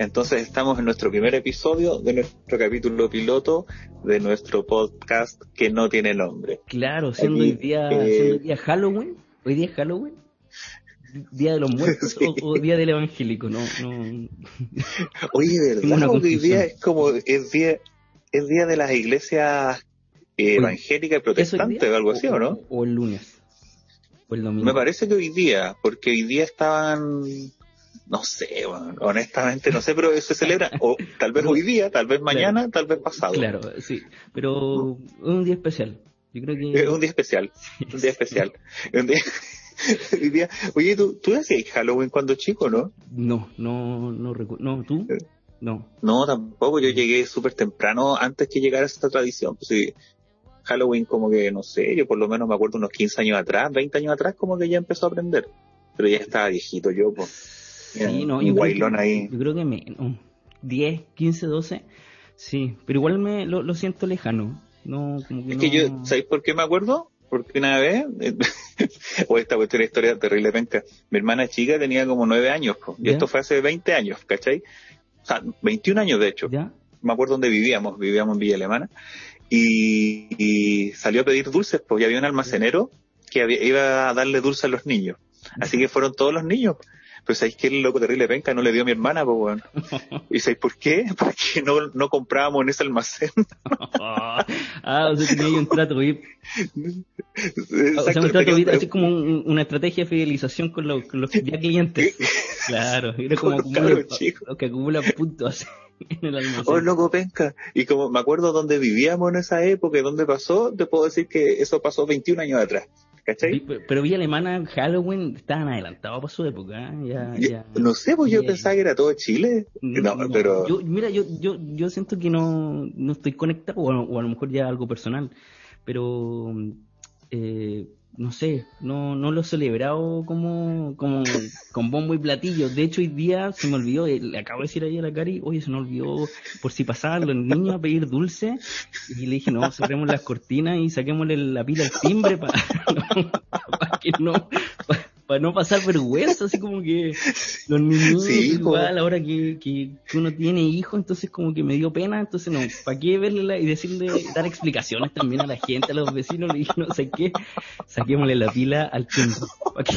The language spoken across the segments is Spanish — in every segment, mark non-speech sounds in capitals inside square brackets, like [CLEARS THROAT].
Entonces estamos en nuestro primer episodio de nuestro capítulo piloto de nuestro podcast que no tiene nombre. Claro, siendo, hoy, día, eh, día Halloween, hoy día es Halloween, Día de los Muertos [LAUGHS] o, Día del Evangélico, no, no. [LAUGHS] Oye, ¿verdad? hoy día es como, es día, es día de las iglesias evangélicas y protestantes o algo así, ¿o no? O el lunes. O el domingo. Me parece que hoy día, porque hoy día estaban no sé, honestamente no sé, pero se celebra o tal vez hoy día, tal vez mañana, tal vez pasado. Claro, sí, pero es un día especial. Yo creo que... Es un día especial, un día especial. [LAUGHS] [LAUGHS] Un día... Oye, ¿tú, tú hacías Halloween cuando chico, no? No, no, no recuerdo. No, ¿tú? Eh, no. No, tampoco. Yo llegué súper temprano antes que llegara esta tradición. Pues sí, Halloween como que, no sé, yo por lo menos me acuerdo unos 15 años atrás, 20 años atrás como que ya empezó a aprender. Pero ya estaba viejito yo, pues. Sí, no, yo creo, que, ahí. yo creo que menos. 10, 15, 12. Sí, pero igual me lo, siento lejano. No, como que es que yo, ¿sabéis por qué me acuerdo? Porque una vez, [LAUGHS] o esta cuestión de historia terrible penca, mi hermana chica tenía como 9 años, y esto fue hace 20 años, ¿cachai? O sea, 21 años de hecho. ¿Ya? Me acuerdo dónde vivíamos, vivíamos en Villa Alemana, y, salió a pedir dulces, pues, y había un almacenero que iba a darle dulces a los niños. Así que fueron todos los niños. Pero ¿sabéis que el loco terrible penca no le dio a mi hermana, pues, bueno. ¿Y sabéis por qué? [LAUGHS] Porque no, no comprábamos en ese almacén. [LAUGHS] ah, o sea, tenía un trato VIP. o sea, un trato VIP, así como una estrategia de fidelización con los, con los ya clientes. [LAUGHS] claro, era como acumula, que acumula puntos. En el almacén. Oh, loco penca. Y como me acuerdo dónde vivíamos en esa época y dónde pasó, te puedo decir que eso pasó 21 años atrás. ¿Cachai? Pero Villa Alemana, Halloween, estaban adelantados para su época. ¿eh? Ya, ya, no sé, pues yo pensaba que era todo Chile. No, pero... Yo, mira, yo, yo, yo siento que no, no estoy conectado, o, o a lo mejor ya algo personal, pero eh, no sé, no, no lo he celebrado como, como con bombo y platillo. De hecho, hoy día se me olvidó, eh, le acabo de decir ahí a la Cari, oye, se me olvidó por si pasaban los niños a pedir dulce. Y le dije, no, cerremos las cortinas y saquémosle la pila al timbre para, [LAUGHS] que no, para no pasar vergüenza, así como que los [LAUGHS] niños igual, ahora que, que, uno tiene hijos, entonces como que me dio pena, entonces no, ¿para qué verle y decirle, dar explicaciones también a la gente, a los vecinos? Le dije, no sé qué, saquémosle la pila al tiempo, para que,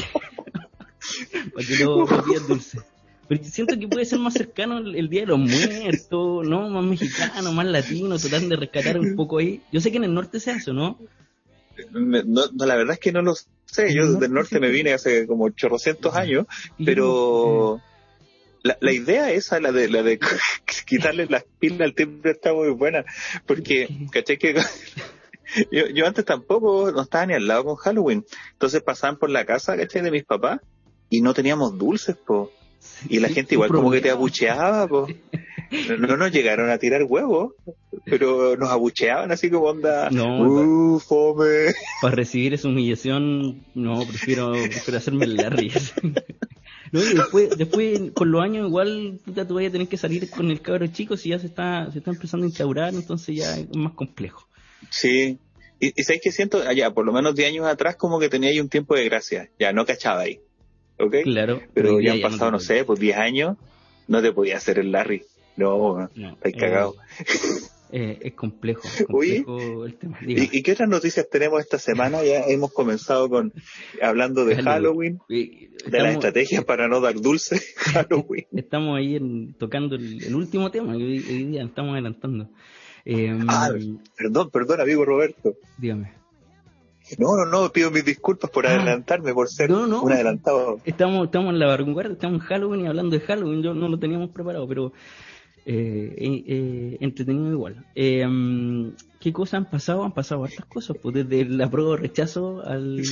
para que no, [LAUGHS] no dulce. Pero siento que puede ser más cercano el, Día de los Muertos, ¿no? Más mexicano, más latino, tratando de rescatar un poco ahí. Yo sé que en el norte se hace, ¿no? No, la verdad es que no lo sé. Yo desde el norte me vine hace como 800 años, pero la, la idea esa, la de, la de [LAUGHS] quitarle las pilas al timbre está muy buena, porque, caché que [LAUGHS] yo, yo antes tampoco no estaba ni al lado con Halloween, entonces pasaban por la casa, caché, de mis papás y no teníamos dulces, po. Y la gente igual como que te abucheaba, po. [LAUGHS] [LAUGHS] No nos llegaron a tirar huevos, pero nos abucheaban así como onda. No, uh, fome. Para recibir esa humillación, no, prefiero, prefiero hacerme la risa. [LAUGHS] No, y después, después, con los años, igual, puta, tú vas a tener que salir con el cabro chico si ya se está, se está empezando a instaurar, entonces ya es más complejo. Sí. Y, y sabes que siento, allá, por lo menos 10 años atrás, como que tenía ahí un tiempo de gracia. Ya, no cachaba ahí. ¿Ok? Claro. Pero, ya han pasado, no, sé, pues 10 años, no te podía hacer el Larry. No, no eh, cagado. Eh, es complejo, complejo [LAUGHS] el tema. ¿Y, qué otras noticias tenemos esta semana? Ya hemos comenzado con hablando de Halloween, de las estrategias para no dar dulce [LAUGHS] [LAUGHS] Halloween. Estamos ahí tocando el, último tema que hoy, día estamos adelantando. Em, ah, perdón, perdón, amigo Roberto. Dígame. No, no, no, pido mis disculpas por ah. adelantarme, por ser un adelantado. Estamos, estamos en la vanguardia, estamos en Halloween y hablando de Halloween, yo no lo teníamos preparado, pero entretenido igual. Eh, mm, ¿Qué cosas han pasado? Han pasado hartas cosas, pues desde la prueba de rechazo al,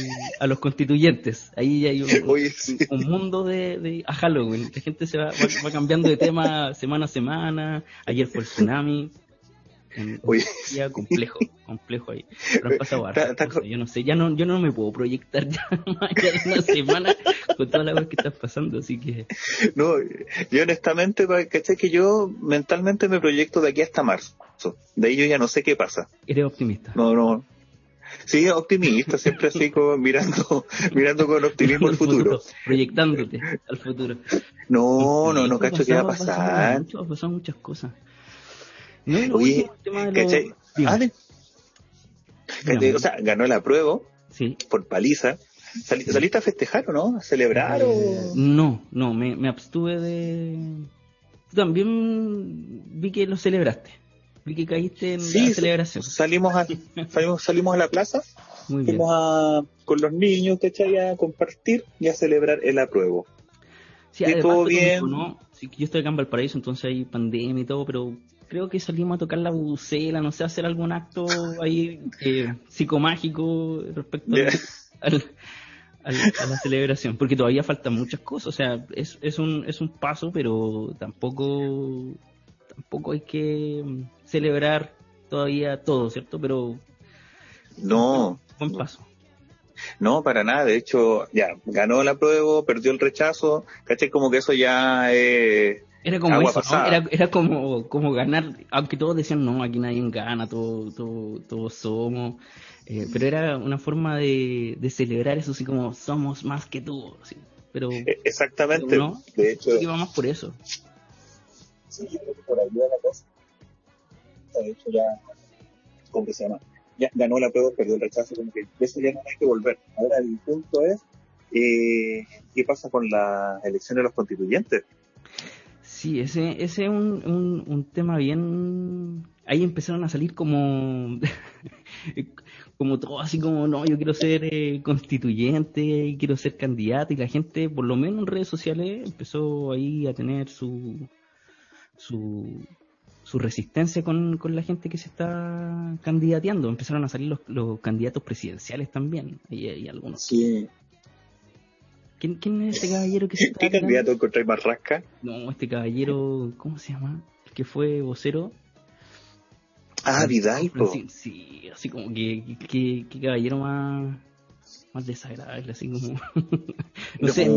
a los constituyentes. Ahí hay un, [LAUGHS] mundo de, a Halloween. La gente se va, va, cambiando de tema semana a semana. Ayer fue el tsunami. [LAUGHS] Oye, [LAUGHS] ya complejo, complejo ahí. Pero han pasado Yo no sé, ya no, yo no me puedo proyectar [LAUGHS] ya más de una semana con toda la cosas que estás pasando, así que. No, yo honestamente, ¿cachai? Que yo mentalmente me proyecto de aquí hasta marzo. De ahí yo ya no sé qué pasa. ¿Eres optimista? No, no. Sí, optimista, siempre así como mirando, mirando con optimismo el futuro. Proyectándote al futuro. No, no, no cacho qué va a pasar. Han pasado muchas cosas. No, Oye, ¿cachai? O sea, ganó la prueba sí. por paliza. ¿Saliste a festejar o no? ¿A celebrar o...? No, no, me, me abstuve de... También vi que lo celebraste. Vi que caíste en la celebración. Salimos a, salimos, salimos a la plaza, Muy fuimos a, con los niños, ¿cachai? A compartir y a celebrar el apruebo. Sí, y todo bien. ¿no? Sí, yo estoy acá en Valparaíso, entonces hay pandemia y todo, pero creo que salimos a tocar la bucela, no sé, hacer algún acto ahí eh, psicomágico respecto al, a la celebración, porque todavía faltan muchas cosas, o sea, es, es, un, es un paso, pero tampoco, tampoco hay que celebrar todavía todo, ¿cierto? Pero no, buen paso. No, para nada. De hecho, ya ganó la prueba, perdió el rechazo. ¿Caché? Como que eso ya es. Era como eso, ¿no? Era, era como, como ganar, aunque todos decían, no, aquí nadie gana, todos todo, todos somos. Eh, pero era una forma de, de, celebrar eso, así como somos más que tú. Así. Pero, e, Exactamente. ¿no? De hecho. Íbamos por eso. Sí, por ahí va la cosa. De hecho, ya. ¿Cómo que se llama? Ya ganó la prueba, perdió el rechazo, como que eso ya no hay que volver. Ahora el punto es. Eh, ¿Qué pasa con la elección de los constituyentes? Sí, ese, ese es un, un, un tema bien... Ahí empezaron a salir como [LAUGHS] como todo así como, no, yo quiero ser eh, constituyente, quiero ser candidato, y la gente, por lo menos en redes sociales, empezó ahí a tener su, su, su resistencia con, con la gente que se está candidateando. Empezaron a salir los, los candidatos presidenciales también, y, algunos. Sí. ¿Quién, ¿Quién, es este caballero que se está ¿Qué candidato encontré más rasca? No, este caballero, ¿cómo se llama? El que fue vocero Ah, Vidal, Sí, así como que, que, caballero más, más desagradable, así como... [LAUGHS] no, sé,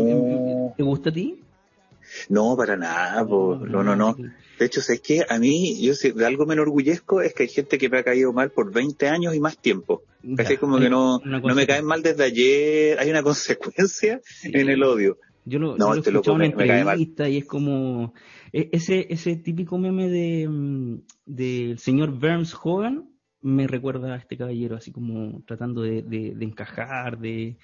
¿te gusta a ti? No, para nada, no, no, no, De hecho, es que a mí, yo de algo me enorgullezco es que hay gente que me ha caído mal por 20 años y más tiempo. Es como que no, no me caen mal desde ayer, hay una [LAUGHS] consecuencia en el odio. Yo lo, no, este en una entrevista y es como e, ese ese típico meme de mm, del señor Burns Hogan me recuerda a este caballero así como tratando de, de, encajar, de,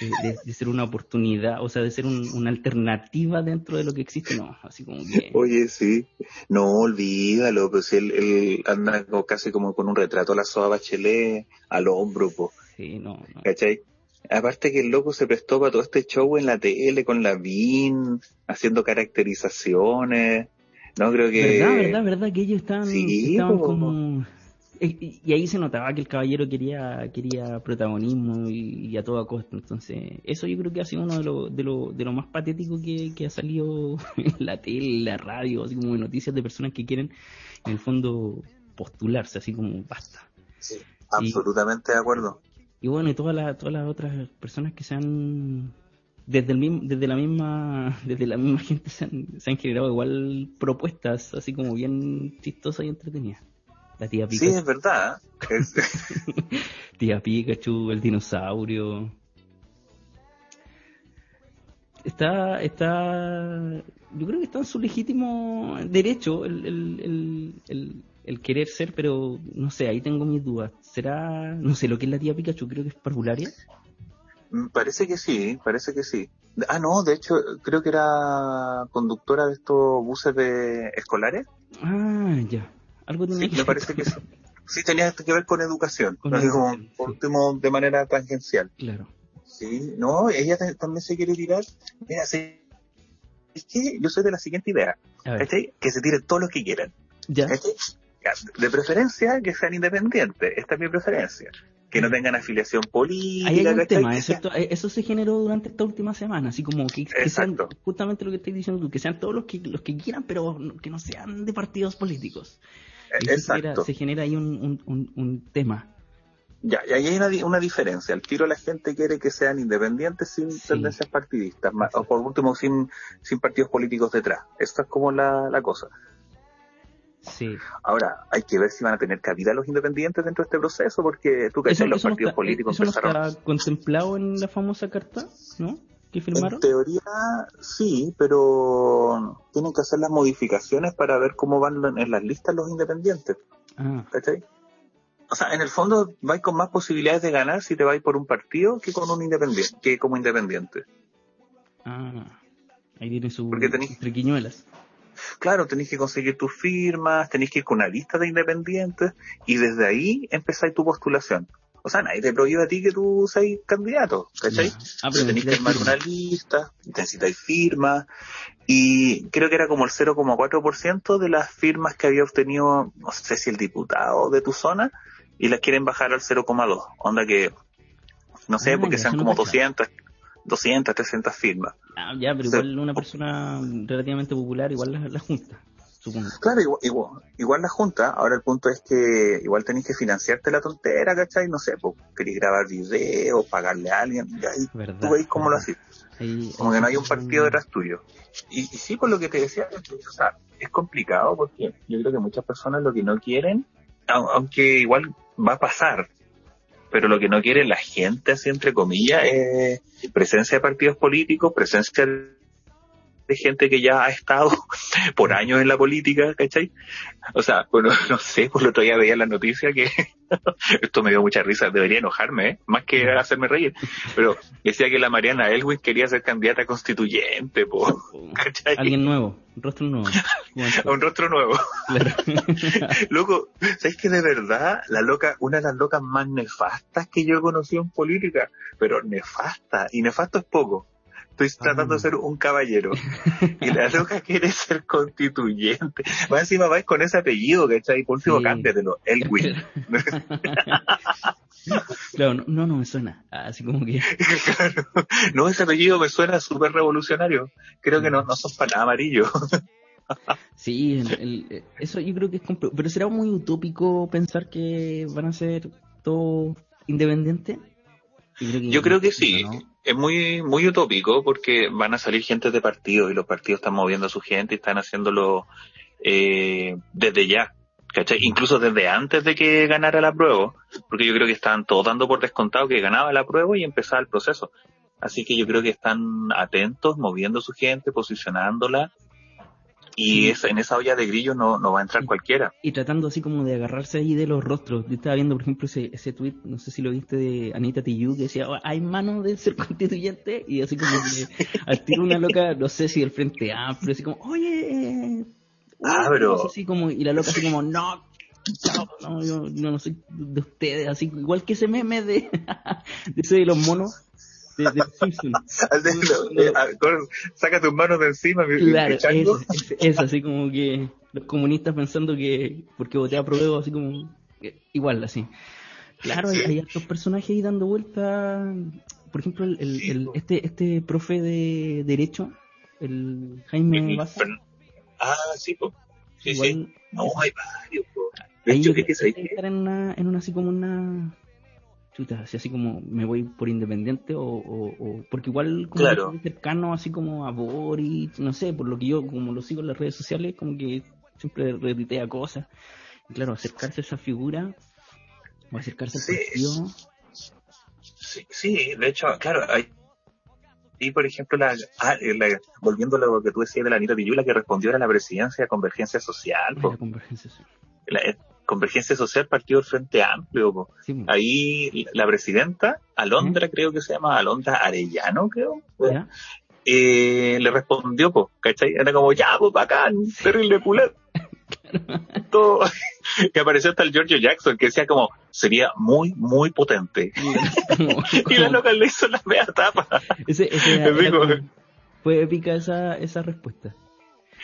de, ser una oportunidad, o sea, de ser una alternativa dentro de lo que existe, no, así como que... Oye, sí, no, olvídalo, pues él, él anda casi como con un retrato a la soa Bachelet al hombro, pues. Sí, no, no. ¿Cachai? Aparte que el loco se prestó para todo este show en la tele con la VIN, haciendo caracterizaciones. No creo que. Verdad, verdad, verdad que ellos estaban, estaban como. Y ahí se notaba que el caballero quería quería protagonismo y, a toda costa. Entonces, eso yo creo que ha sido uno de lo, de lo, de lo más patético que, que ha salido [LAUGHS] en la tele, en la radio, así como noticias de personas que quieren, en el fondo, postularse, así como basta. Sí, absolutamente de acuerdo y bueno, y todas las, todas las otras personas que se han desde el mismo, desde la misma [LAUGHS] desde la misma gente se han, se han generado igual propuestas así como bien chistosas y entretenidas. La tía Pikachu. Sí, es verdad. [LAUGHS] tía Pikachu, el dinosaurio. Está, está, yo creo que está en su legítimo derecho el, el, el, el querer ser, pero no sé, ahí tengo mis dudas. ¿Será, no sé, lo que es la tía Pikachu? Creo que es parvularia. Mm, parece que sí, parece que sí. Ah, no, de hecho, creo que era conductora de estos buses de escolares. Ah, ya. Algo tenía sí, me parece que sí. Sí, tenía que ver con educación, por último, de manera tangencial. Claro. Sí, no, ella también se quiere tirar. Mira, sí, es que yo soy de la siguiente idea. Que se tiren todos los que quieran. Ya. De preferencia que sean independientes, esta es mi preferencia. Que no tengan afiliación política. hay un tema, eh, Eso se generó durante esta última semana, así como que, sean justamente lo que estoy diciendo tú, que sean todos los que, los que quieran, pero que no sean de partidos políticos. Exacto. Se genera, ahí un, un, un, tema. Ya, y ahí hay una, una, diferencia. Al tiro la gente quiere que sean independientes sin tendencias partidistas, o por último sin, sin partidos políticos detrás. Esta es como la, la cosa. Sí. Ahora, hay que ver si van a tener cabida los independientes dentro de este proceso, porque tú que los partidos políticos eso empezaron... no está contemplado en la famosa carta, ¿no? ¿Que firmaron? En teoría, sí, pero tienen que hacer las modificaciones para ver cómo van en las listas los independientes. Ah. ¿Cachai? O sea, en el fondo vais con más posibilidades de ganar si te vais por un partido que con un independiente, que como independiente. Ah, ahí tiene su Porque triquiñuelas. Claro, tenéis que conseguir tus firmas, tenéis que ir con una lista de independientes y desde ahí empezáis tu postulación. O sea, nadie te prohíbe a ti que tú seas candidato, ¿cachai? Ah, pero tenéis que armar una lista, necesitáis firmas, y creo que era como el 0,4% de las firmas que había obtenido, no sé si el diputado de tu zona, y las quieren bajar al 0,2. Onda que, no sé, ah, porque sean como 200, 200, 300 firmas. Ah, ya, pero igual una persona relativamente popular, igual la, la junta. Claro, igual, igual, la junta, ahora el punto es que igual tenéis que financiarte la tontera, ¿cachai? No sé, pues queréis grabar videos, pagarle a alguien, y ahí tú veis cómo lo haces. Como que no hay un partido detrás tuyo. Y, sí, por lo que te decía, o sea, es complicado porque yo creo que muchas personas lo que no quieren, aunque igual va a pasar, pero lo que no quiere la gente, así entre comillas, es presencia de partidos políticos, presencia de de gente que ya ha estado [LAUGHS] por años en la política, ¿cachai? O sea, bueno, [LAUGHS] no sé, por el otro día veía la noticia que [LAUGHS] esto me dio mucha risa, debería enojarme, ¿eh? más que hacerme reír, pero decía que la Mariana Elwin quería ser candidata constituyente, po, ¿cachai? Alguien nuevo, un rostro nuevo. un rostro nuevo. Loco, ¿sabes que de verdad la loca, una de las locas más nefastas que yo he conocido en política, pero nefasta, y nefasto es poco Estoy tratando de ah. ser un caballero. Y la [LAUGHS] loca quiere ser constituyente. Más encima vais con ese apellido, ¿cachai? Por último, sí. cámbiatelo. Elwin. [LAUGHS] claro, no, no me suena. Así como que. [LAUGHS] claro. No, ese apellido me suena súper revolucionario. Creo que no, no son para nada amarillo. sí, eso yo creo que es Pero será muy utópico pensar que van a ser todos independientes. Yo creo que, sí es muy, muy utópico porque van a salir gente de partidos y los partidos están moviendo a su gente y están haciéndolo eh, desde ya, ¿cachai? Incluso desde antes de que ganara la prueba, porque yo creo que estaban todos dando por descontado que ganaba la prueba y empezaba el proceso. Así que yo creo que están atentos, moviendo su gente, posicionándola y en esa olla de grillo no, no va a entrar cualquiera. Y tratando así como de agarrarse ahí de los rostros. Yo estaba viendo, por ejemplo, ese, ese tweet, no sé si lo viste, de Anita Tijoux, que decía, oh, hay manos de ser [LAUGHS] constituyente. Y así como que [LAUGHS] al tiro una loca, no sé si del Frente Amplio, así como, oye, ah, pero... así como, y la loca así como, no, no, yo, no soy de ustedes, así igual que ese meme de, [LAUGHS] de ese de los monos de, de [LAUGHS] saca tus manos de encima, Claro, es, así como que los comunistas pensando que porque voté a prueba, así como igual, así. Claro, hay, hay otros personajes ahí dando vuelta. Por ejemplo, el, el, este, este profe de Derecho, el Jaime Baza. Ah, sí, pues. Sí, sí. No, hay varios, De hecho, que, que en una, en una así como una chuta, así, así como me voy por independiente o, o, porque igual como claro. cercano así como a Boris, no sé, por lo que yo como lo sigo en las redes sociales, como que siempre retuitea cosas. Y claro, acercarse a esa figura o acercarse al partido. Sí, sí, de hecho, claro, hay y por ejemplo, la, ah, la, volviendo a lo que tú decías de la Anita Villula, que respondió a la presidencia de Convergencia Social. La Convergencia Social. La, Convergencia Social Partido del Frente Amplio. Ahí la presidenta, Alondra, creo que se llama, Alondra Arellano, creo. Eh, le respondió, pues, ¿cachai? Era como, ya, pues, bacán, terrible culero. [LAUGHS] [LAUGHS] Todo. que apareció hasta el Giorgio Jackson, que decía como, sería muy, muy potente. [LAUGHS] y la loca le hizo la media tapa. Ese, fue épica esa, esa respuesta.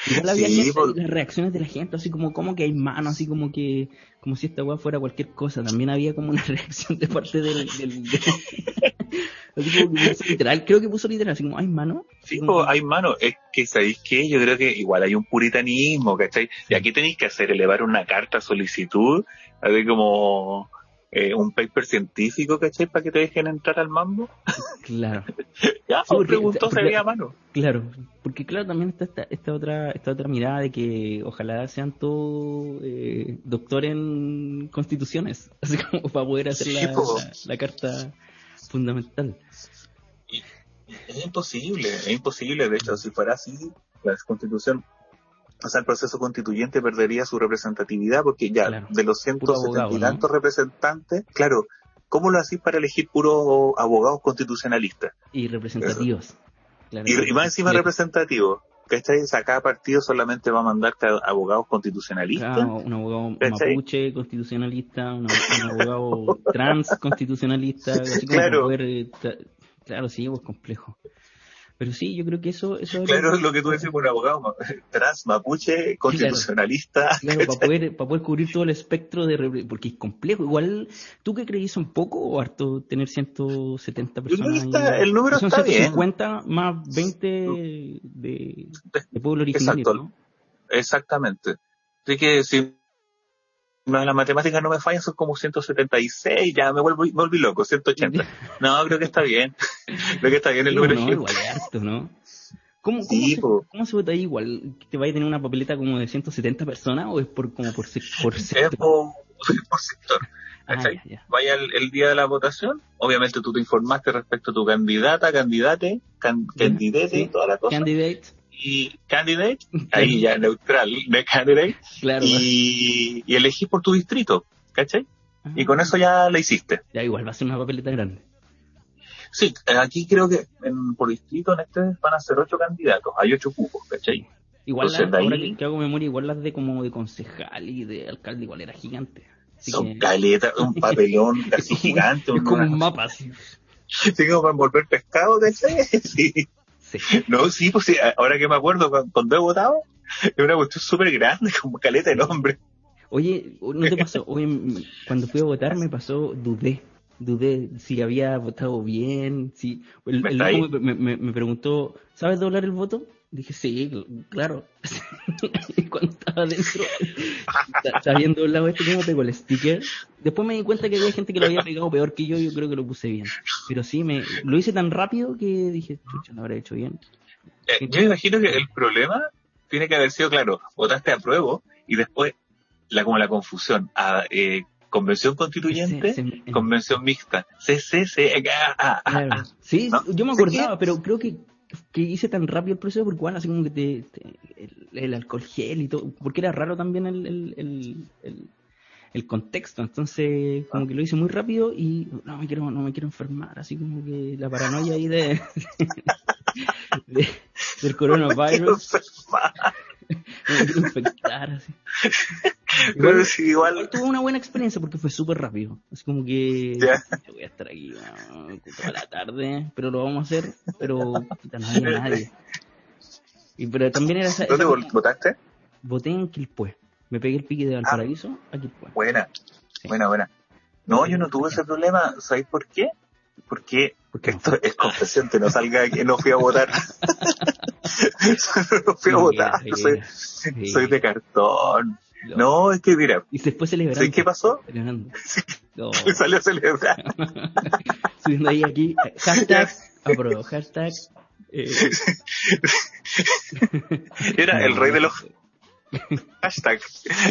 Igual había las reacciones de la gente, así como, como que hay manos, así como que, como si esta weá fuera cualquier cosa. También había como una [LAUGHS] reacción de parte del, del [LAUGHS] así como que literal, creo que puso literal, así como, ¿hay mano? Sí, hay mano. Es que, ¿sabéis qué? Yo creo que igual hay un puritanismo, ¿cachai? Y aquí tenéis que hacer, elevar una carta solicitud, así como, eh, un paper científico, ¿cachai? Para que te dejen entrar al mambo. [LAUGHS] Claro. [LAUGHS] Ya, sí, preguntó se veía mano. Claro, porque claro, también está esta, esta, otra esta otra mirada de que ojalá sean todos eh, doctores en constituciones, [LAUGHS] así como para poder hacer la, la, carta fundamental. es imposible, es imposible, de hecho, si fuera así, la constitución o sea, el proceso constituyente perdería su representatividad porque ya de los 170 y tantos representantes, claro, ¿cómo lo hacís para elegir puros abogados constitucionalistas? Y representativos. y, más encima representativos. ¿Cachai? O sea, cada partido solamente va a mandarte a abogados constitucionalistas. un abogado mapuche constitucionalista, un, abogado [LAUGHS] trans constitucionalista, así como claro. Eh, claro, sí, es complejo. Pero sí, yo creo que eso... eso claro, es lo que tú decís por abogado trans, mapuche, constitucionalista. Claro, para, poder, para poder cubrir todo el espectro de... Porque es complejo. Igual, ¿tú qué creís un poco o harto tener 170 personas? el número está bien. 50 más 20 de, de pueblo originario, Exacto. ¿no? Exactamente. Así que si las matemáticas no me fallan, son como 176, ya me, vuelvo, me volví loco, 180. [LAUGHS] No, creo que está bien. creo que está bien el número. No, igual es ¿no? ¿Cómo, cómo, se, vota ahí igual? ¿Te vaya a tener una papeleta como de 170 personas o es por como por, por sector? Es [LAUGHS] por, sector. Ah, vaya el, día de la votación, obviamente tú te informaste respecto a tu candidata, candidate, candidate y toda la cosa. Candidate y candidate, ahí ya neutral de candidate, claro, y, y elegís por tu distrito, ¿cachai? Y con eso ya la hiciste. Ya igual va a ser una papeleta grande. Sí, aquí creo que en, por distrito en este van a ser ocho candidatos, hay ocho cupos, ¿cachai? Igual la, ahora que, hago memoria, igual las de como de concejal y de alcalde igual era gigante. son caletas, un [LAUGHS] papelón casi gigante. Es como un mapa así. Tengo para envolver pescado, ¿cachai? [LAUGHS] Sí. No, sí, pues sí, ahora que me acuerdo, cuando he votado, es una cuestión súper grande, [LAUGHS] como caleta el hombre. Oye, ¿no te pasó? Oye, [LAUGHS] cuando fui a votar me pasó, dudé, dudé si había votado bien, si... El, me, me, me, preguntó, ¿sabes doblar el voto? Dije, sí, claro. [LAUGHS] y cuando estaba dentro, sabiendo el lado este, cómo pegó el sticker. Después me di cuenta que había gente que lo había pegado peor que yo, yo creo que lo puse bien. Pero sí, me lo hice tan rápido que dije, chucha, lo habré hecho bien. Eh, yo imagino que el problema tiene que haber sido, claro, votaste a prueba y después, la como la confusión, a, eh, convención constituyente, convención mixta, CC, ah, ah, ah, Sí, yo me acordaba, pero creo que que hice tan rápido el proceso porque igual así como que te, el, alcohol gel y todo, porque era raro también el, el, el, el, contexto, entonces como que lo hice muy rápido y no me quiero, no me quiero enfermar, así como que la paranoia ahí de, [LAUGHS] del [LAUGHS] coronavirus. [LAUGHS] infectar así. [LAUGHS] Igual, igual... tuve una buena experiencia porque fue súper rápido. Así como que voy a estar aquí toda la tarde, pero lo vamos a hacer, pero no había nadie. Y, pero también era esa, ¿Dónde votaste? Voté en Quilpue. Me pegué el pique de Valparaíso ah, a Quilpue. Buena, buena, buena. No, yo no tuve ese problema. ¿Sabéis por qué? Porque, porque esto es confesión, que no salga que no fui a votar. [LAUGHS] no [LAUGHS] fui a votar. Soy, soy de cartón. No, es que mira. Y después celebrando. ¿Sabes qué pasó? Celebrando. [LAUGHS] No. [LAUGHS] Salió a celebrar. Subiendo ahí aquí. Hashtag apruebo. Hashtag. Eh. Era el rey de los hashtag.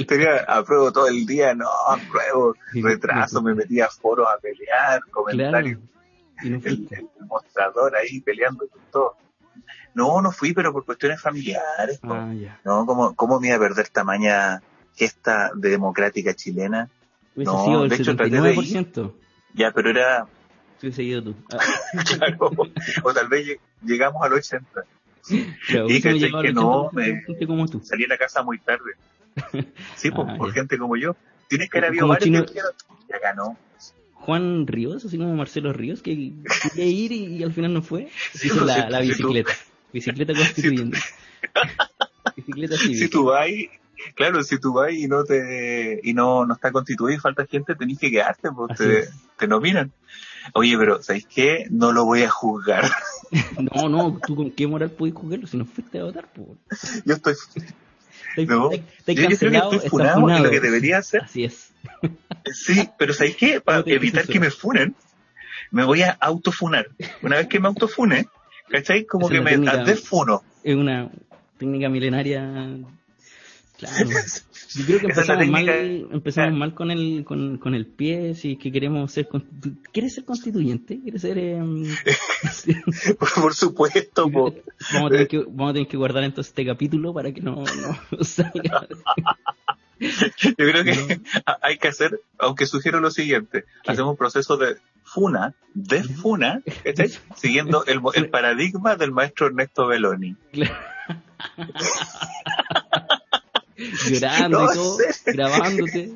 Tenía apruebo todo el día. No, apruebo. Retraso. Me metía a foros a pelear. Comentarios. No el, el, mostrador ahí peleando con todo. No, no fui, pero por cuestiones familiares. Ah. No, ¿cómo, ¿cómo me iba a perder tamaña gesta de democrática chilena. no, de hecho, 79%. Ya, pero era... Sí, seguido tú. Ah. [LAUGHS] claro, o tal vez llegamos al 80. y que no, me salí a la casa muy tarde. Sí, pues, por gente como yo. Tienes que haber habido varios que ya ganó. Juan Ríos, así como Marcelo Ríos, que quería ir y, al final no fue. Hizo la, la bicicleta. Bicicleta [LAUGHS] constituyente. [LAUGHS] bicicleta cívica. Si tú vas claro, si tú vas y no te y no, no está constituido y falta gente, tenés que quedarte porque te, nominan. Oye, pero ¿sabéis qué? No lo voy a juzgar. [LAUGHS] no, no, ¿tú con qué moral puedes juzgarlo si no fuiste a votar? Yo estoy... No, yo, creo que estoy funado, lo que debería hacer. Así es. sí, pero ¿sabéis qué? Para evitar que me funen, me voy a autofunar. Una vez que me autofune, ¿Cachai? Como que me desfuno. Es una técnica milenaria. Claro. [LAUGHS] Yo creo que empezamos, mal, empezamos mal con el, con, con, el pie, si es que queremos ser... ¿Quieres ser constituyente? ¿Quieres ser...? Em, [LAUGHS] por supuesto. Vamos, a tener que, vamos a tener que guardar entonces este capítulo para que no, no salga... [LAUGHS] [LAUGHS] Yo creo que hay que hacer, aunque sugiero lo siguiente, hacemos un proceso de funa, de funa, [LAUGHS] siguiendo el, el, paradigma del maestro Ernesto Belloni. [LAUGHS] Llorando y todo, grabándote.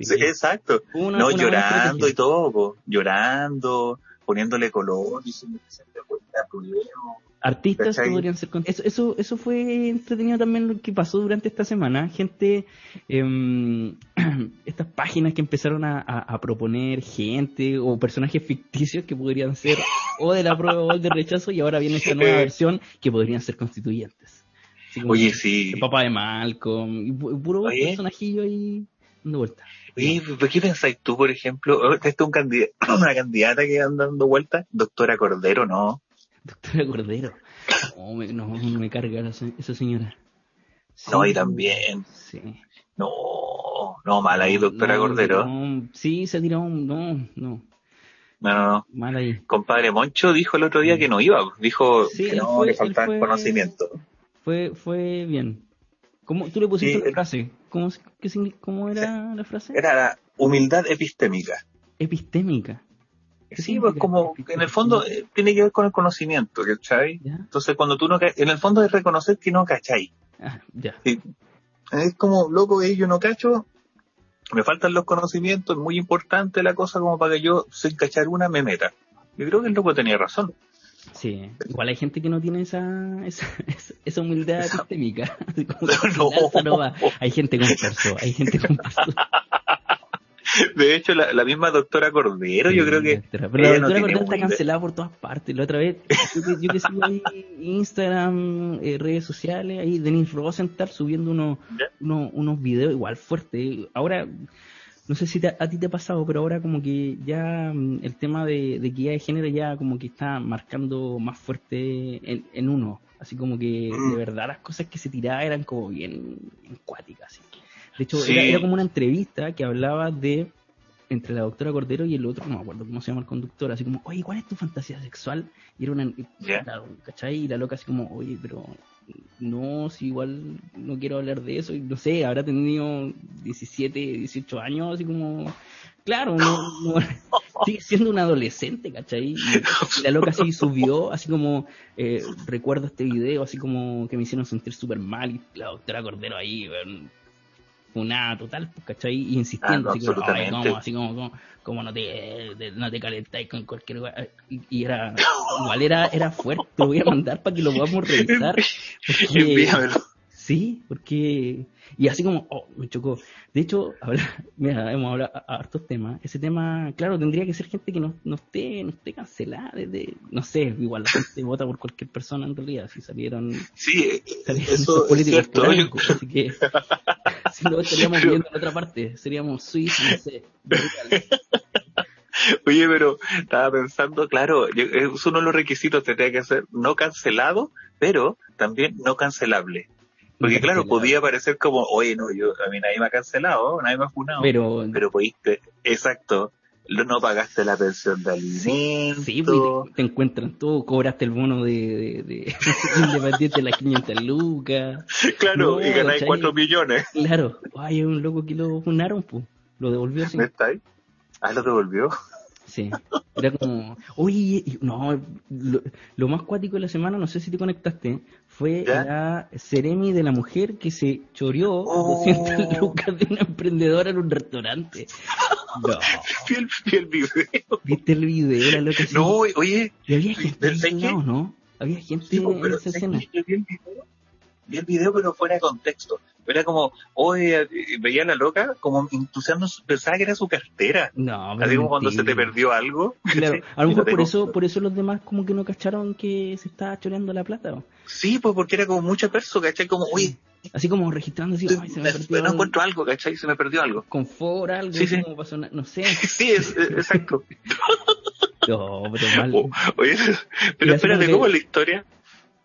exacto. no, llorando y todo, llorando, poniéndole color, diciendo que se Artistas que podrían ser eso, eso, eso fue entretenido también lo que pasó durante esta semana. Gente, eh, [CLEARS THROAT] estas páginas que empezaron a, a, proponer gente o personajes ficticios que podrían ser o de la prueba o del rechazo y ahora viene esta nueva versión que podrían ser constituyentes. Oye, sí. El papá de Malcolm, y puro personajillo ahí dando vueltas. Oye, ¿qué pensáis tú, por ejemplo? Esta un candidato, [CLEARS THROAT] una candidata que anda dando vueltas, doctora Cordero, ¿no? Doctora Cordero. No, me, no, me carga esa señora. no, y también. Sí. No, no, mal ahí, doctora Cordero. sí, se tiró un. No, no. No, no, no. Mal ahí. Compadre Moncho dijo el otro día que no iba. Dijo que no, le faltaba conocimiento. Fue, fue bien. ¿Cómo, tú le pusiste la frase? ¿Cómo, qué, ¿Cómo era la frase? Era la humildad epistémica. Epistémica. Sí, pues como en el fondo eh, tiene que ver con el conocimiento, ¿cachai? Entonces cuando tú no en el fondo es reconocer que no cachai. Ah, ya. Es como, loco, yo no cacho, me faltan los conocimientos, es muy importante la cosa como para que yo, sin cachar una, me meta. Yo creo que el loco tenía razón. Sí, igual hay gente que no tiene esa, esa, esa humildad sistémica. [LAUGHS] [LAUGHS] no. Hay gente con hay gente con. [LAUGHS] [LAUGHS] De hecho, la, la misma doctora Cordero, yo creo que. Pero la doctora Cordero está cancelada por todas partes. La otra vez, yo, que [LAUGHS] sigo ahí Instagram, eh, redes sociales, ahí Denise Rosenthal subiendo unos, unos, unos videos igual fuertes. Ahora, no sé si a ti te ha pasado, pero ahora como que ya mm, el tema de, de equidad de género ya como que está marcando más fuerte en, en uno. Así como que de mm. verdad las cosas que se tiraban eran como bien, encuáticas. De hecho, era, como una entrevista que hablaba de entre la doctora Cordero y el otro, no me acuerdo cómo se llama el conductor, así como, oye, ¿cuál es tu fantasía sexual? Y era una, ¿cachai? Y la loca así como, oye, pero no, si igual no quiero hablar de eso, y no sé, habrá tenido 17, 18 años, así como, claro, no, [LAUGHS] sigue siendo un adolescente, ¿cachai? Y, la loca así subió, así como, eh, recuerdo este video, así como que me hicieron sentir súper mal, y la doctora Cordero ahí, una total, ¿cachai? Y insistiendo, ah, así, como, así como, como, no te, no te calentáis con cualquier lugar. Y, era, igual era, era fuerte, lo voy a mandar para que lo podamos revisar. [LAUGHS] Sí, porque. Y así como, oh, me chocó. De hecho, [LAUGHS] mira, hemos hablado a, hartos temas. Ese tema, claro, tendría que ser gente que no, no esté, no esté cancelada desde, no sé, igual la gente vota por cualquier persona en realidad, si salieron, sí, salieron eso políticos políticos así que [LAUGHS] [LAUGHS] si no estaríamos viendo en otra parte, seríamos suizos, no sé. Oye, pero estaba pensando, claro, es uno de los requisitos tendría que ser no cancelado, pero también no cancelable. Porque claro, podía parecer como, oye, no, yo, a mí nadie me ha cancelado, nadie me ha funado. Pero, pero pudiste, exacto, no pagaste la pensión de alimentos. Sí, pues, te, encuentran todo, cobraste el bono de, de, de, [LAUGHS] independiente las 500 lucas. Claro, y ganáis 4 millones. Claro, hay un loco que lo funaron, pues, lo devolvió. ¿sí? ¿Está ahí? Ah, lo devolvió. Sí, era como, oye, no, lo, más cuático de la semana, no sé si te conectaste, fue la Ceremi de la mujer que se choreó 200 lucas de una emprendedora en un restaurante. No. [LAUGHS] Vi el, video. ¿Viste el video? La loca no, oye. Y había gente ahí, ¿no? Había gente en esa escena. vi el video, vi el video, pero fuera de contexto era como, oye, veía a la loca como entusiasmo, pensaba que era su cartera. No, Así como cuando se te perdió algo. Claro, [LAUGHS] a lo mejor por eso, por eso los demás como que no cacharon que se estaba choreando la plata. Sí, pues porque era como mucha persona, ¿cachai? Como, oye. Así como registrando, así, Ay, se me perdió No encuentro algo, ¿cachai? Se me perdió algo. Con for, algo, sí, sí. pasó, no sé. [LAUGHS] sí, es, exacto. [LAUGHS] No, pero mal. Oh, oye, pero espérate, ¿cómo es la historia?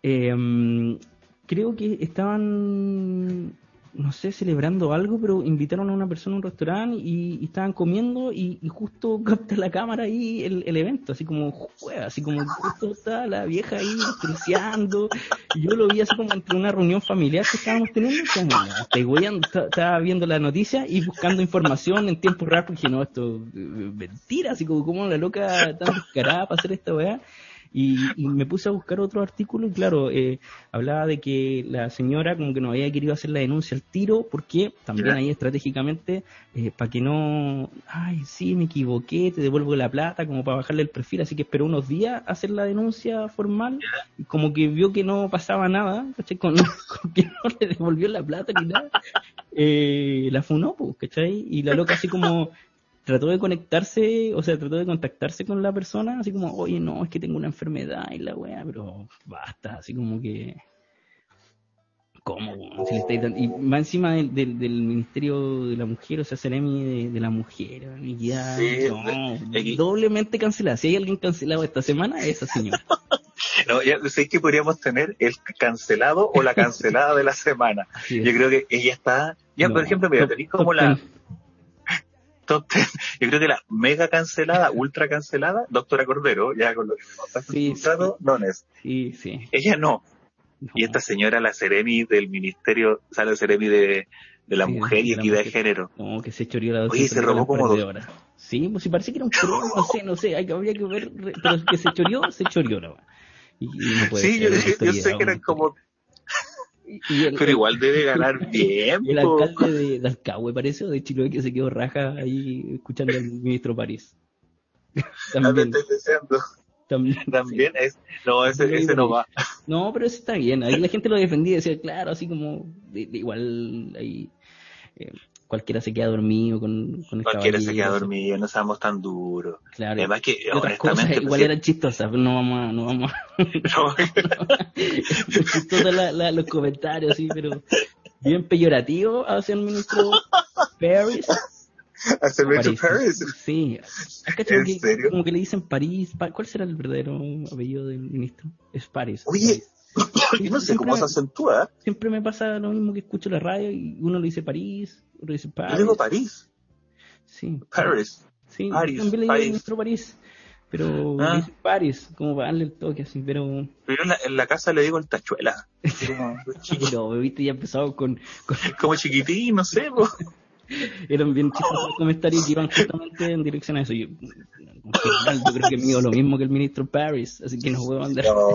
Eh, mm, creo que estaban, no sé, celebrando algo, pero invitaron a una persona a un restaurante y, estaban comiendo y, justo [LAUGHS] capta la cámara ahí el, evento, así como juega, así como justo está la vieja ahí acariciando y yo lo vi así como entre una reunión familiar que estábamos teniendo, como, esta- estaba viendo la noticia y buscando información en tiempo real porque no, esto es mentira, así como como la loca tan descarada para hacer esta weá. Y, y me puse a buscar otro artículo y claro, eh, hablaba de que la señora como que no había querido hacer la denuncia al tiro porque también ahí estratégicamente para que no, ay sí me equivoqué, te devuelvo la plata como para bajarle el perfil, así que esperó unos días a hacer la denuncia formal y como que vio que no pasaba nada, ¿cachai? Con, [LAUGHS] con que no le devolvió la plata ni nada, eh, la funó, pues, ¿cachai? Y la loca así como trató de conectarse, o sea, trató de contactarse con la persona, así como, oye, no, es que tengo una enfermedad y la weá, pero basta, así como que... ¿Cómo? Si le estáis dando- Y más encima del, del, del Ministerio de la Mujer, o sea, Ceremi de, de la Mujer, Sí, no, de- aquí- doblemente cancelada. Si hay alguien cancelado esta semana, es esa señora. [LAUGHS] No, ya sé que podríamos tener el cancelado o la cancelada de la semana. Yo creo que ella está, ya No, por ejemplo, mira, tenéis como la. Top [LAUGHS] yo creo que la mega cancelada, ultra cancelada, doctora Cordero, ya con lo que nos está Sí, contando, no es. Sí, sí. Ella no. No. Y esta señora, la Ceremi del Ministerio, sale la Ceremi de, de la Sí, Mujer y Equidad de. Género. No, que se choreó la Oye, se robó como dos-. Sí, pues si parece que era un [LAUGHS] premio, no sé, no sé, hay que, habría que ver, pero que se choreó, se choreó la no Sí, yo, sé que eran como. Y el, pero igual debe ganar [LAUGHS] bien. el po. alcalde de, de Alcagüe, parece, o de Chiloé, que se quedó raja ahí escuchando al ministro París. [LAUGHS] También, estoy diciendo. también. [LAUGHS] También es, no, ese, ese no va. No, pero eso está bien. Ahí la gente lo defendía decía, claro, así como, de- de igual ahí eh, cualquiera se queda dormido con, con esta Cualquiera se queda dormido, no seamos tan duros. Claro. Además que, Y otras cosas honestamente, igual pues, eran chistosas, pero no vamos a, no vamos a, [LAUGHS] no, [LAUGHS] la- la- los comentarios, sí, pero bien peyorativo hacia el ministro Paris. hacer Rachel París, Paris. Sí. ¿Has cachado ¿En que, serio? Como que le dicen París. Pa- ¿Cuál será el verdadero apellido del ministro? Es París. Oye. [LAUGHS] Yo no sé Siempre cómo se me- acentúa. Siempre me pasa lo mismo que escucho la radio y uno le dice París, Yo digo París, Sí. Paris. Sí, París, también le digo ministro París. Pero Ah. dice París, como para darle el toque así, pero... Pero en la, en la casa le digo el tachuela. [LAUGHS] No, viste, ya empezado con, con como chiquitín, no sé. po. Eran bien chistosos los comentarios que iban justamente en dirección a eso. Yo, creo que mido lo mismo que el ministro Paris, así que no puedo andar. No,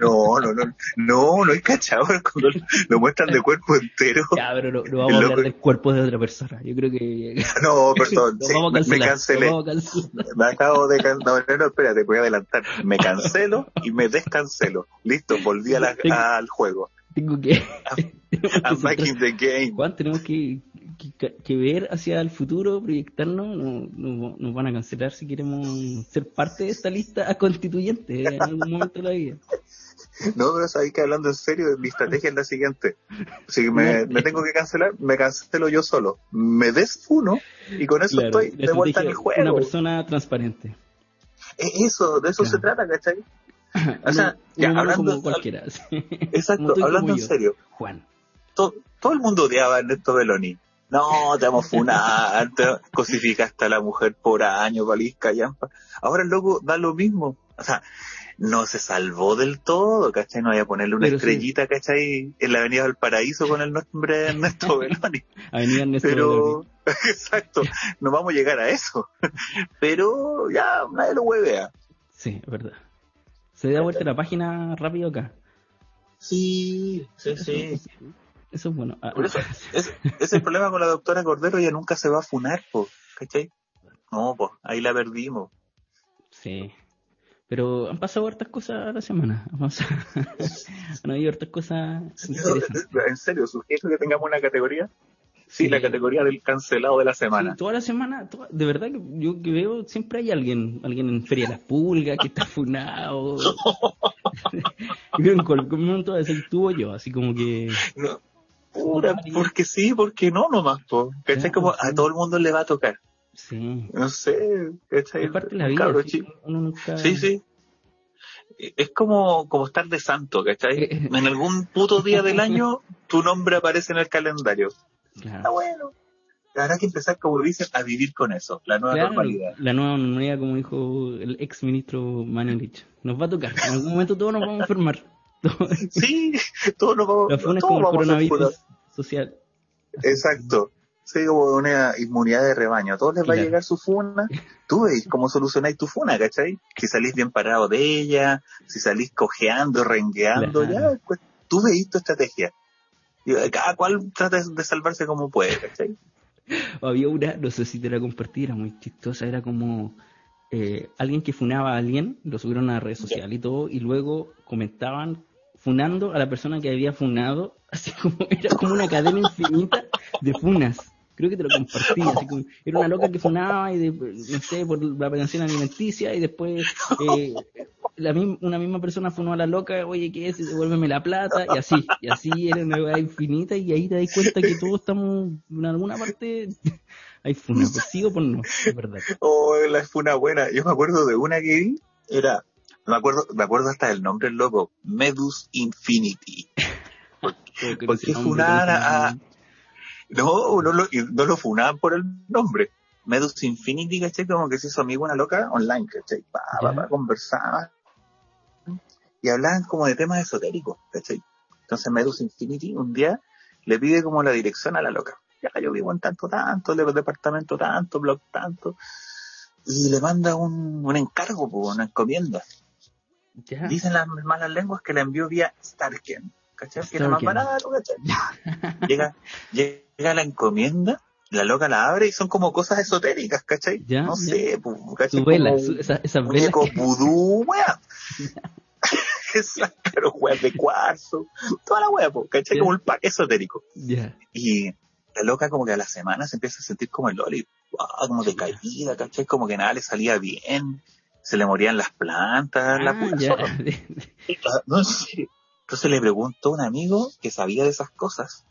no, no, no, no, no hay cachado cuando lo muestran de cuerpo entero. Ya, pero no vamos a hablar del cuerpo de otra persona. Yo creo que No, [LAUGHS] perdón, sí, a me, cancelar. cancelé. cancelar. Me acabo de cancelar. No, no, espérate, voy a adelantar. Me cancelo y me descancelo. Listo, volví a la- al juego. Tengo que... I'm back in the game. Juan, tenemos que, que, que ver hacia el futuro, proyectarnos, no- no- nos van a cancelar si queremos ser parte de esta lista [LAUGHS] constituyente en algún momento de la vida. No, pero sabéis que hablando en serio, mi estrategia es la siguiente. Si me, me tengo que cancelar, me cancelo yo solo. Me desfuno y con eso Claro, estoy de vuelta en el estrategia, Una juego. persona transparente. Es eso, de eso Claro. se trata, ¿cachai? [LAUGHS] O sea, ya, hablando- como cualquiera. [LAUGHS] sí. Exacto, Como hablando en serio. Juan. To- todo el mundo odiaba a Ernesto Beloni. No, te vamos a funar, te cosificaste a la mujer por año, valisca, yampa. Ahora el loco da lo mismo. O sea, no se salvó del todo, ¿cachai? No voy a ponerle una Pero sí. estrellita, ¿cachai? En la Avenida del Paraíso con el nombre de Ernesto [LAUGHS] Beloni. Avenida Ernesto Pero, [LAUGHS] exacto, no vamos a llegar a eso. Pero ya, nadie lo huevea. Sí, es verdad. Se da vuelta la página rápido acá. Sí, sí, sí. Eso es bueno. Ah, Por eso, [LAUGHS] es, ese es el problema con la doctora Cordero, ella nunca se va a funar, po, ¿cachai? No, pues, ahí la perdimos. Sí. Pero han pasado hartas cosas a la semana. Han, pasado- [LAUGHS] han habido hartas cosas interesantes. [LAUGHS] ¿En serio? ¿Sugiero que tengamos una categoría? Sí, Sí. la categoría del cancelado de la semana. Sí, toda la semana, toda- de verdad que yo que veo, siempre hay alguien, alguien en Feria de las Pulgas que está funado. creo que en cualquier momento de ser tuvo yo, así como que No, pura, porque sí, porque no nomás, po. ¿Cachai? Claro, Como sí. a todo el mundo le va a tocar. Sí. No sé, ¿cachai? Es parte de la vida. Cabro sí, uno nunca... Sí, sí. Es como, como estar de santo, ¿cachai? Eh, En algún puto día del año, [LAUGHS] tu nombre aparece en el calendario. Está Claro. bueno. Habrá que empezar, como dicen, a vivir con eso, la nueva Claro, normalidad. la nueva normalidad, como dijo el ex ministro Manuelich. Nos va a tocar. En algún momento todos nos vamos a enfermar. [LAUGHS] Sí, todos nos vamos, todos como el vamos a coronavirus funados. social. Exacto. Sí, como una inmunidad de rebaño. A todos les va a llegar su funa. Tú veis cómo solucionáis tu funa, ¿cachai? Si salís bien parado de ella, si salís cojeando, rengueando, Claro. ya, pues tú veis tu estrategia. Y cada cual trata de salvarse como puede, ¿cachai? [LAUGHS] Había una, no sé si te la compartí, era muy chistosa, era como eh, alguien que funaba a alguien, lo subieron a redes sociales y todo, y luego comentaban funando a la persona que había funado, así como [LAUGHS] era como una cadena infinita de funas. Creo que te lo compartí, así como, era una loca que funaba y de, no sé, por la pensión alimenticia y después eh, la misma, una misma persona funó a la loca, oye, ¿qué es? Devuélveme la plata, y así, y así era una weá infinita, y ahí te das cuenta que todos estamos, en alguna parte, hay funa, pues sí por no, es verdad. Oh, la funa buena. Yo me acuerdo de una que era, me acuerdo, me acuerdo hasta del nombre del loco, Medus Infinity. Creo que ¿Por ese qué nombre funar tan- a- No, no lo, no lo funaban por el nombre. Medus Infinity, ¿cachai? Como que se hizo amigo una loca online, ¿cachai? Pa, pa, pa, conversaban. Y hablaban como de temas esotéricos, ¿cachai? Entonces Medus Infinity un día le pide como la dirección a la loca. Ya, yo vivo en tanto, tanto, le departamento tanto, blog tanto. Y le manda un, un encargo, po, una encomienda. Ya. Dicen las malas lenguas que la envió vía Starken. ¿Cachai? Que era más Starken. barato, ¿cachai? [LAUGHS] llega, llega la encomienda, la loca la abre y son como cosas esotéricas, ¿cachai? Ya, no ya. sé, pues, ¿cachai? Su vela, su- esa- velas muñecos que- vudú, pero [LAUGHS] weas de cuarzo, toda la wea, po, ¿cachai? Como el pack esotérico. Ya. Y la loca como que a la semana se empieza a sentir como el Loli, ah, como decaída, ¿cachai? Como que nada le salía bien, se le morían las plantas, la Ah, pura. Ah. [LAUGHS] Entonces le preguntó a un amigo que sabía de esas cosas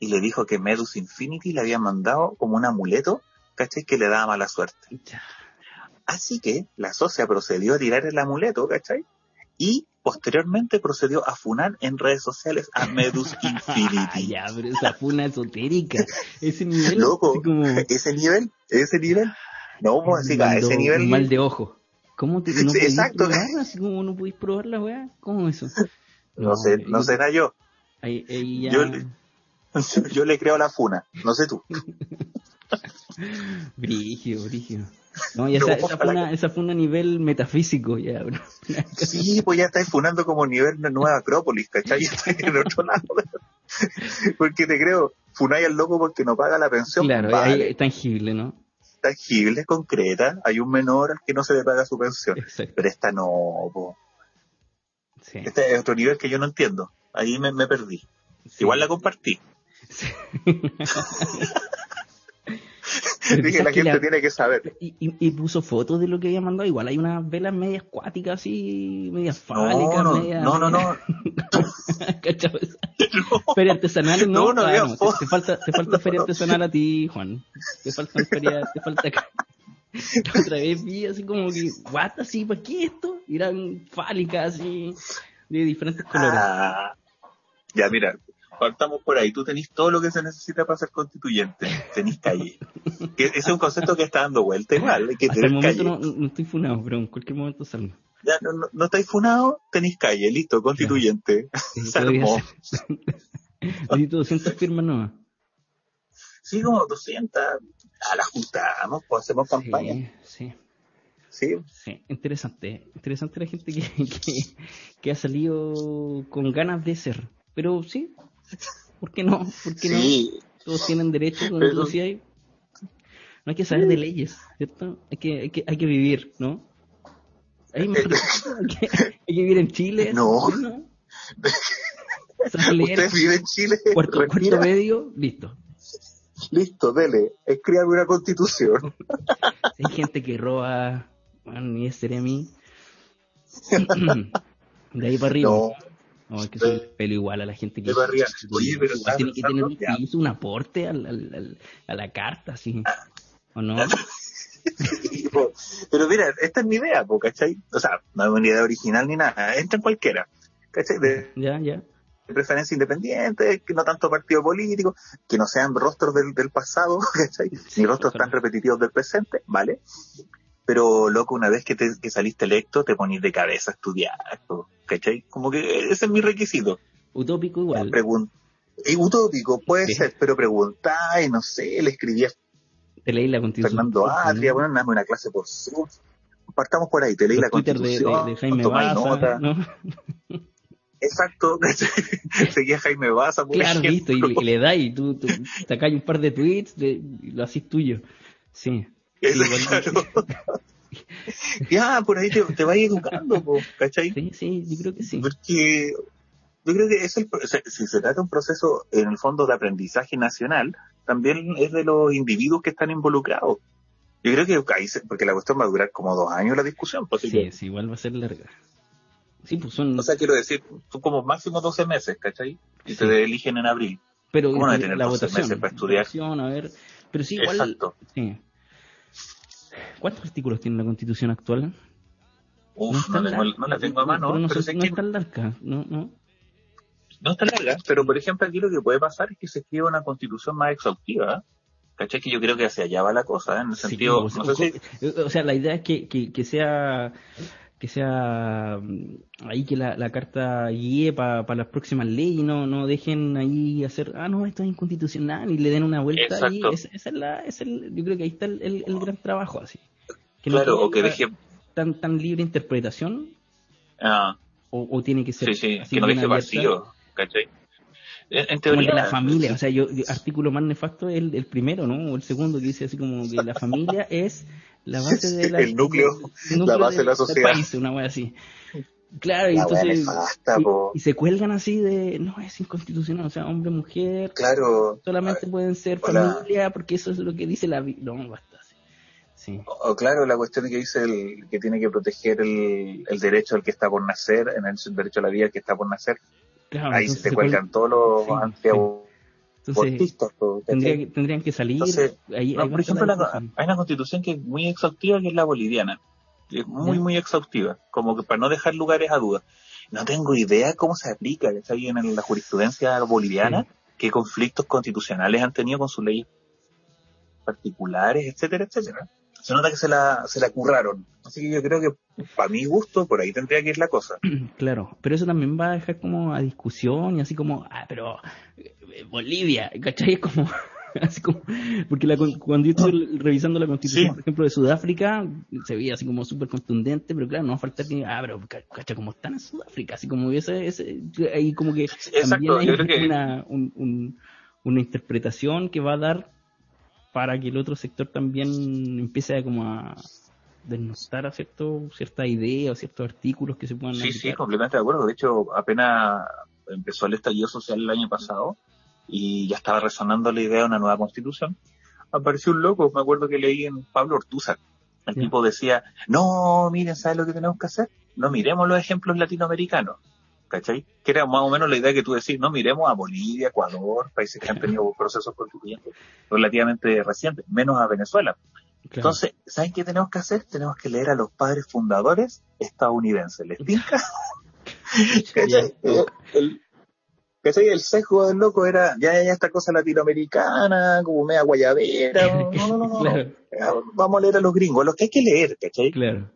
y le dijo que Medus Infinity le había mandado como un amuleto, ¿cachai? Que le daba mala suerte. Así que la socia procedió a tirar el amuleto, ¿cachai? Y posteriormente procedió a funar en redes sociales a Medus Ah, [LAUGHS] Infinity. ya, pero esa funa esotérica. Ese nivel. Loco, así como, ese nivel, ese nivel. No, pues así que a ese nivel. Mal de ojo. ¿Cómo te, no Sí, exacto. probar? Así como no podéis probar la weá. ¿Cómo eso? No sé, no yo- será yo. Ahí, ahí ya. Yo le- [LAUGHS] Yo le creo a la funa, no sé tú. [LAUGHS] Brígido, brígido. No, y No, esa, esa, ojalá fue una, esa fue una nivel metafísico, ya, bro. [LAUGHS] Sí, pues ya estáis funando como nivel de Nueva Acrópolis, ¿cachai? Ya estáis en otro lado. Porque te creo, funáis al loco porque no paga la pensión. Claro, vale, ahí es tangible, ¿no? Tangible, concreta. Hay un menor al que no se le paga su pensión. Exacto. Pero esta no. Sí, Este es otro nivel que yo no entiendo. Ahí me, me perdí. sí. Igual la compartí. Sí. [LAUGHS] [LAUGHS] Dije, la gente la- tiene que saber. Y, y- y puso fotos de lo que había mandado. Igual hay unas velas medias cuáticas así, medias fálicas, No, no, medias. no, no, no. [LAUGHS] ¿Cachai? Feria artesanal, ¿no? No, no Ah, había te- te, falta, te falta feria artesanal a ti, Juan. Te falta feria, te falta acá. La [LAUGHS] otra vez vi así como que, what, así, ¿para qué esto? Y eran fálicas así, de diferentes colores. Ah, ya, mira, partamos por ahí. Tú tenés todo lo que se necesita para ser constituyente. Tenés calle. Que ese es un concepto que está dando vuelta igual. Que Hasta el tener momento calle. no, no estoy funado, pero en cualquier momento salgo. Ya, no, no, no estáis funados, tenéis calle. Listo, constituyente. [LAUGHS] Se armó. [LAUGHS] Necesito 200 firmas nuevas. Sí, como 200. A la juntamos, pues hacemos campaña. Sí, sí. Sí. Sí, interesante. Interesante la gente que, [LAUGHS] que, que ha salido con ganas de ser. Pero sí, [LAUGHS] ¿por qué no? ¿Por qué no? Todos tienen derecho, como Pero- tú decías. No hay que saber de leyes, ¿cierto? Hay que, hay que, hay que vivir, ¿no? Hay, [LAUGHS] hay, que, hay que vivir en Chile. No. ¿no? [LAUGHS] Usted vive en Chile. Cuarto, cuarto medio, listo. Listo, dele. Escríbame una constitución. Hay gente que roba, bueno, ni es mí. De ahí para arriba. No. No, es que soy el pelo igual a la gente que. Oye, pero Igual tiene que tener un, aporte al, al- al- a la carta, así. ¿O no? [LAUGHS] pero mira, esta es mi idea, ¿cachai? O sea, no es una idea original ni nada, entra en cualquiera, ¿cachai? De, ya, ya. De preferencia independiente, que no tanto partido político, que no sean rostros del, del pasado, [LAUGHS] ¿cachai? ni rostros tan repetitivos del presente, ¿vale? Pero, loco, una vez que, te, que saliste electo, te ponís de cabeza a estudiar, ¿cachai? Como que ese es mi requisito. Utópico igual. Eh, utópico, puede ser, pero preguntáis, no sé, le escribías te leí la constitución. Fernando Atria, bueno, dame una clase por Zoom. Partamos por ahí, te leí la constitución, de, de, Jaime Baza, nota. ¿no? [LAUGHS] Exacto, [LAUGHS] seguía Jaime Baza, por Claro, listo, y, le das y tú, tú sacas un par de tweets lo haces tuyo. Sí. Claro. [LAUGHS] ya, por ahí te, te vas educando, ¿cachai? Sí, sí, yo creo que sí. Porque yo creo que es el, si se trata de un proceso en el fondo de aprendizaje nacional, también es de los individuos que están involucrados. Yo creo que ahí, porque la cuestión va a durar como dos años la discusión. Pues, sí, sí, igual va a ser larga. Sí, pues son... O sea, quiero decir, son como máximo 12 meses, ¿cachai? Y te eligen en abril. Pero ¿Cómo no tener la 12 votación, meses para estudiar? votación, a ver, pero sí, igual... Exacto. Sí. ¿Cuántos artículos tiene la Constitución actual? Uf, no, tengo, no, la tengo a mano. Pero no, pero sé, no que es tan larga, ¿no? no no está larga, pero por ejemplo aquí lo que puede pasar es que se escriba una constitución más exhaustiva. ¿Cachai? Que yo creo que hacia allá va la cosa, ¿eh? en el Sí, sentido, o sea, no sé si, o sea, la idea es que, que, que sea que sea mm, ahí que la, la carta guíe para las próximas leyes y no, no dejen ahí hacer, ah, no, esto es inconstitucional y le den una vuelta ahí. Esa, esa es la, es el, yo creo que ahí está el, el, el gran trabajo, así. Que claro, o que deje, tan, tan libre interpretación ah, o, o tiene que ser sí, sí, así que no deje vacío, ¿cachai? En, Como teoría, de la familia, o sea, yo, yo- artículo más nefasto es el, el primero, ¿no? O el segundo que dice así como que la [LAUGHS] familia es la base de la, El núcleo, el la base de la del sociedad. país, una wea así. Claro, y La wea entonces nefasta, y, y se cuelgan así de, no, es inconstitucional, o sea, hombre, mujer, claro, solamente pueden ser hola. familia porque eso es lo que dice la. No, basta. Sí. Sí. o, o claro, la cuestión que dice el, que tiene que proteger el, el derecho al que está por nacer, en el derecho a la vida al que está por nacer, Claro, ahí se cuelgan todos los sí, Entonces, que, tendrían que salir. Entonces, No, por ejemplo, la hay una constitución que es muy exhaustiva, que es la boliviana. que Es muy, Ya. muy exhaustiva, como que para no dejar lugares a dudas. No tengo idea cómo se aplica, está ahí en la jurisprudencia boliviana, qué conflictos constitucionales han tenido con sus leyes particulares, etcétera, etcétera. Se nota que se la, se la curraron. Así que yo creo que, para mi gusto, por ahí tendría que ir la cosa. [CLEARS THROAT] Claro, pero eso también va a dejar como a discusión y así como, ah, pero eh, Bolivia, ¿cachai? Es como, [LAUGHS] así como, porque la, cuando yo estuve revisando la constitución, Sí. por ejemplo, de Sudáfrica, se veía así como súper contundente, pero claro, no va a faltar que, ah, pero ca- cacha, como están en Sudáfrica, así como ese, ese, ahí como que también hay yo creo que una, un- un- una interpretación que va a dar para que el otro sector también empiece a como a desnostar a cierto, cierta idea o ciertos artículos que se puedan Sí, sí, completamente de acuerdo. De hecho, apenas empezó el estallido social el año pasado y ya estaba resonando la idea de una nueva constitución, apareció un loco, me acuerdo que leí en Pablo Ortúzar. El tipo decía, no, miren, ¿sabes lo que tenemos que hacer? No miremos los ejemplos latinoamericanos. ¿Cachai? Que era más o menos la idea que tú decís, no miremos a Bolivia, Ecuador, países que han tenido procesos constituyentes relativamente recientes, menos a Venezuela. Claro. Entonces, ¿saben qué tenemos que hacer? Tenemos que leer a los padres fundadores estadounidenses. ¿Les tinca? [LAUGHS] ¿Cachai? El, el- ¿cachai? El sesgo del loco era, ya, ya, esta cosa latinoamericana, como media guayabera. No, no, no, no. [LAUGHS] claro, Ya, Vamos a leer a los gringos, los que hay que leer, ¿cachai? claro.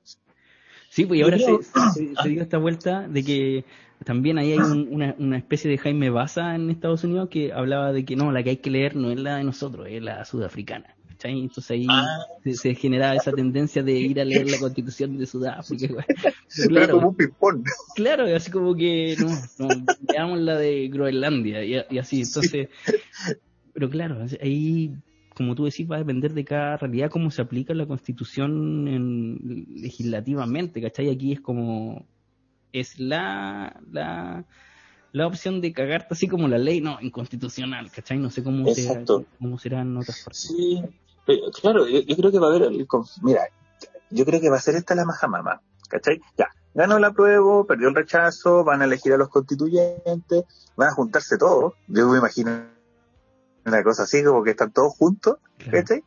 Sí, pues y ahora creo- se, se- se dio esta vuelta de que también ahí hay un- una, una especie de Jaime Baza en Estados Unidos que hablaba de que no, la que hay que leer no es la de nosotros, es la sudafricana. ¿cachai? Entonces ahí Ah. se, se generaba esa tendencia de ir a leer la constitución de Sudáfrica. Pero claro, como un ping-pong. Claro, así como que no, no veamos la de Groenlandia y, y así, entonces, pero claro, ahí, como tú decís, va a depender de cada realidad cómo se aplica la constitución en- legislativamente, ¿cachai? Aquí es como, es la, la, la opción de cagarte así como la ley, no, inconstitucional, ¿cachai? No sé cómo, será, cómo será en otras partes. Sí, pero, claro, yo, yo creo que va a haber, el mira, yo creo que va a ser esta la majamama, ¿cachai? Ya, ganó la prueba, perdió el rechazo, van a elegir a los constituyentes, van a juntarse todos, yo me imagino una cosa así, como que están todos juntos, Claro. ¿cachai?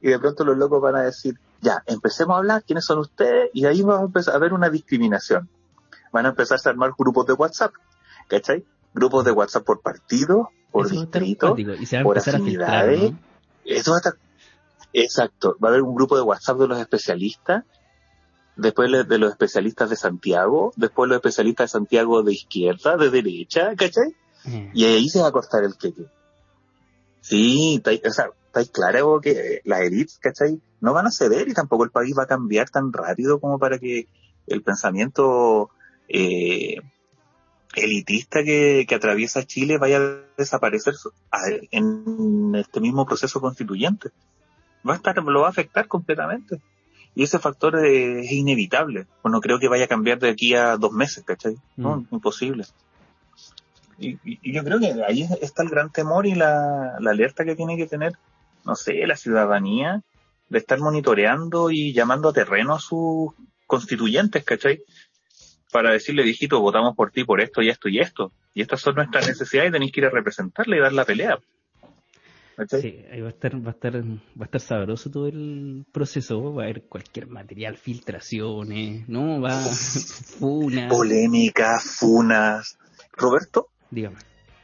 y de pronto los locos van a decir, ya, empecemos a hablar, ¿quiénes son ustedes? Y ahí va a empezar a haber una discriminación. Van a empezar a armar grupos de WhatsApp, ¿cachai? Grupos de WhatsApp por partido, por distrito, por afinidades. Eso va a estar... Exacto. Va a haber un grupo de WhatsApp de los especialistas, después de los especialistas de Santiago, después los especialistas de Santiago de izquierda, de derecha, ¿cachai? Mm. Y ahí se va a cortar el queque. Sí, o sea, está claro que las élites, ¿cachai? No van a ceder y tampoco el país va a cambiar tan rápido como para que el pensamiento eh, elitista que, que, atraviesa Chile vaya a desaparecer en este mismo proceso constituyente. Va a estar, lo va a afectar completamente. Y ese factor es, inevitable. Pues no creo que vaya a cambiar de aquí a dos meses, ¿cachai? No, mm. imposible. Y, yo creo que ahí está el gran temor y la, la alerta que tiene que tener, no sé, la ciudadanía de estar monitoreando y llamando a terreno a sus constituyentes, ¿cachai? Para decirle, viejito, votamos por ti por esto y esto y esto. Y estas son nuestras necesidades y tenéis que ir a representarle y dar la pelea. Sí, ahí va a estar, va a estar, va a estar sabroso todo el proceso, va a haber cualquier material, filtraciones, ¿no? Va, [LAUGHS] funas. Polémicas, funas. Roberto, Dígame.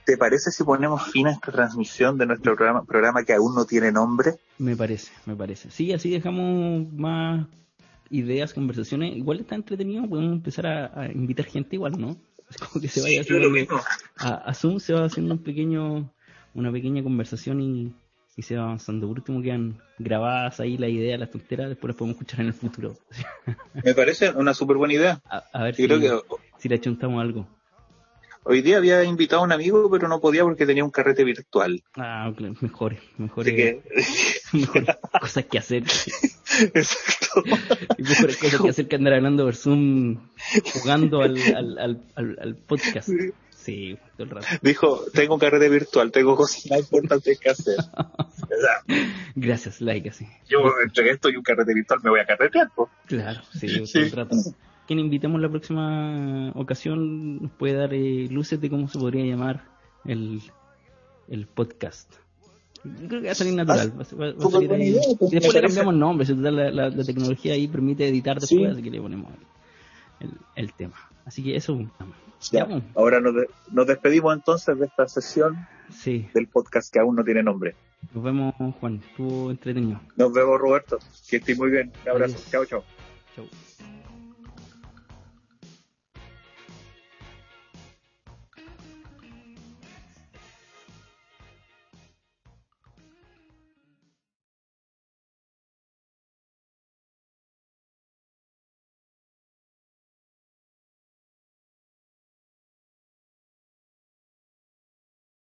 ¿Te parece si ponemos fin a esta transmisión de nuestro programa, programa que aún no tiene nombre? Me parece, me parece. Sí, así dejamos más ideas, conversaciones. Igual está entretenido, podemos empezar a, invitar gente igual, ¿no? Es como que se vaya haciendo a, Zoom se va haciendo un pequeño, una pequeña conversación y, se va avanzando. Por último quedan grabadas ahí la idea, las tonteras, después las podemos escuchar en el futuro. [LAUGHS] Me parece una súper buena idea. A, ver si, creo que... si le achuntamos algo. Hoy día había invitado a un amigo, pero no podía porque tenía un carrete virtual. Ah, mejor, mejor. que... [LAUGHS] [LAUGHS] cosas que hacer. Exacto. [LAUGHS] Y mejores cosas que hacer que andar hablando por Zoom jugando al, al, al, al, podcast. Sí, todo el rato. Dijo, tengo un carrete virtual, tengo cosas más importantes que hacer. [LAUGHS] Gracias, like, así. Yo entre esto y un carrete virtual me voy a carretear, pues. Claro, sí, todo el rato quien invitemos la próxima ocasión nos puede dar eh, luces de cómo se podría llamar el, el podcast. Creo que va a salir natural. Va, a salir ahí. Y después le cambiamos nombre. La, la, la, tecnología ahí permite editar después, así que le ponemos el, el, tema. Así que eso. Ya, pues. ahora nos, nos, despedimos entonces de esta sesión sí. del podcast que aún no tiene nombre. Nos vemos, Juan. Estuvo entretenido. Nos vemos, Roberto. Que estés muy bien. Un abrazo. Chao, chao. Chao.